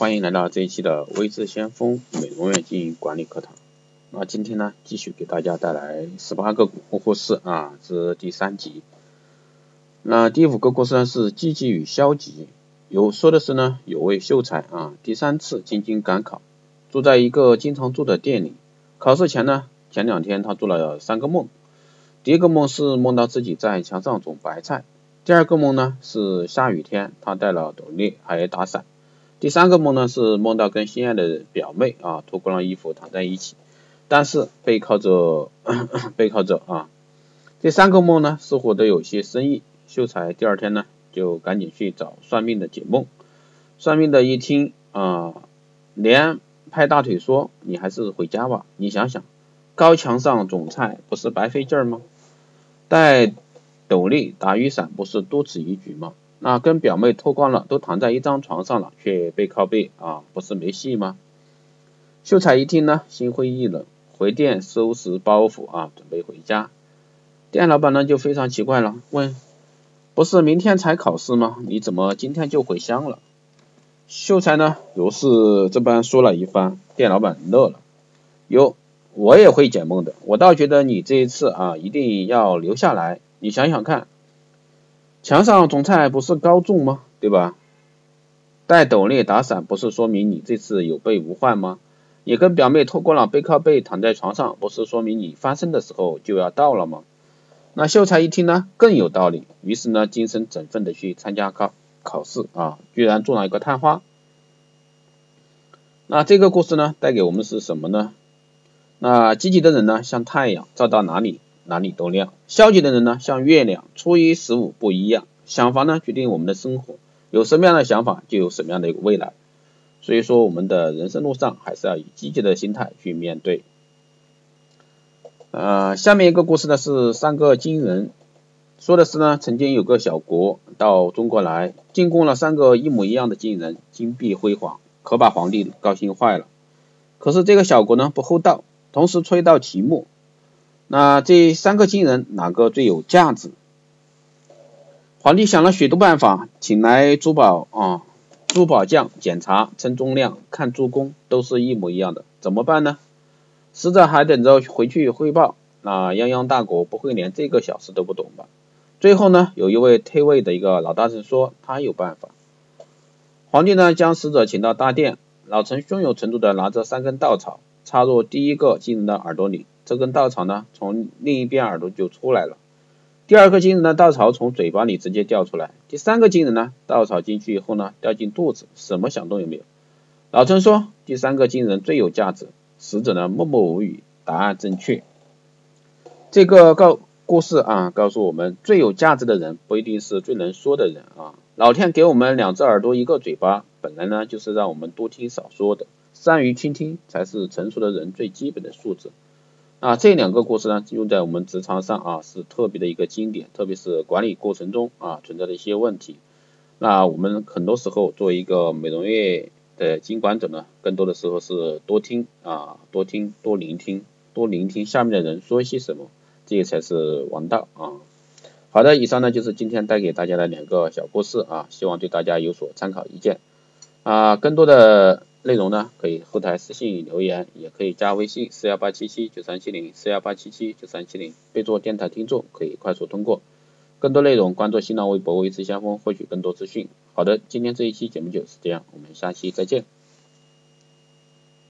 欢迎来到这一期的微智先锋美容院经营管理课堂。那今天呢，继续给大家带来十八个故事啊，是第三集。那第五个故事呢是积极与消极。有说的是呢，有位秀才啊，第三次进京赶考，住在一个经常住的店里。考试前呢，前两天他做了三个梦。第一个梦是梦到自己在墙上种白菜。第二个梦呢是下雨天，他带了斗笠还打伞。第三个梦呢是梦到跟心爱的表妹啊脱光了衣服躺在一起，但是背靠着 背靠着啊。第三个梦呢似乎都有些深意。秀才第二天呢就赶紧去找算命的解梦。算命的一听啊，连拍大腿说：“你还是回家吧。你想想，高墙上种菜不是白费劲儿吗？带斗笠打雨伞不是多此一举吗？”那跟表妹脱光了，都躺在一张床上了，却背靠背啊，不是没戏吗？秀才一听呢，心灰意冷，回店收拾包袱啊，准备回家。店老板呢就非常奇怪了，问：不是明天才考试吗？你怎么今天就回乡了？秀才呢如是这般说了一番，店老板乐了，哟，我也会解梦的，我倒觉得你这一次啊一定要留下来，你想想看。墙上种菜不是高中吗？对吧？戴斗笠打伞不是说明你这次有备无患吗？你跟表妹脱光了背靠背躺在床上，不是说明你翻身的时候就要到了吗？那秀才一听呢，更有道理，于是呢，精神振奋的去参加考考试啊，居然中了一个探花。那这个故事呢，带给我们是什么呢？那积极的人呢，像太阳，照到哪里？哪里都亮。消极的人呢，像月亮，初一十五不一样。想法呢，决定我们的生活。有什么样的想法，就有什么样的一个未来。所以说，我们的人生路上还是要以积极的心态去面对。呃，下面一个故事呢是三个金人，说的是呢，曾经有个小国到中国来，进贡了三个一模一样的金人，金碧辉煌，可把皇帝高兴坏了。可是这个小国呢不厚道，同时出一道题目。那这三个金人哪个最有价值？皇帝想了许多办法，请来珠宝啊珠宝匠检查称重量看珠工，都是一模一样的，怎么办呢？使者还等着回去汇报。那泱泱大国不会连这个小事都不懂吧？最后呢，有一位退位的一个老大臣说他有办法。皇帝呢将使者请到大殿，老臣胸有成竹的拿着三根稻草插入第一个金人的耳朵里。这根稻草呢，从另一边耳朵就出来了。第二颗金人的稻草从嘴巴里直接掉出来。第三个金人呢，稻草进去以后呢，掉进肚子，什么响动也没有。老陈说，第三个金人最有价值。使者呢，默默无语，答案正确。这个告故事啊，告诉我们，最有价值的人不一定是最能说的人啊。老天给我们两只耳朵，一个嘴巴，本来呢就是让我们多听少说的。善于倾听，才是成熟的人最基本的素质。啊，这两个故事呢，用在我们职场上啊，是特别的一个经典，特别是管理过程中啊存在的一些问题。那我们很多时候作为一个美容院的经管者呢，更多的时候是多听啊，多听，多聆听，多聆听下面的人说些什么，这个才是王道啊。好的，以上呢就是今天带给大家的两个小故事啊，希望对大家有所参考意见啊，更多的。内容呢，可以后台私信留言，也可以加微信四幺八七七九三七零四幺八七七九三七零，备注电台听众，可以快速通过。更多内容关注新浪微博微知先锋，获取更多资讯。好的，今天这一期节目就是这样，我们下期再见。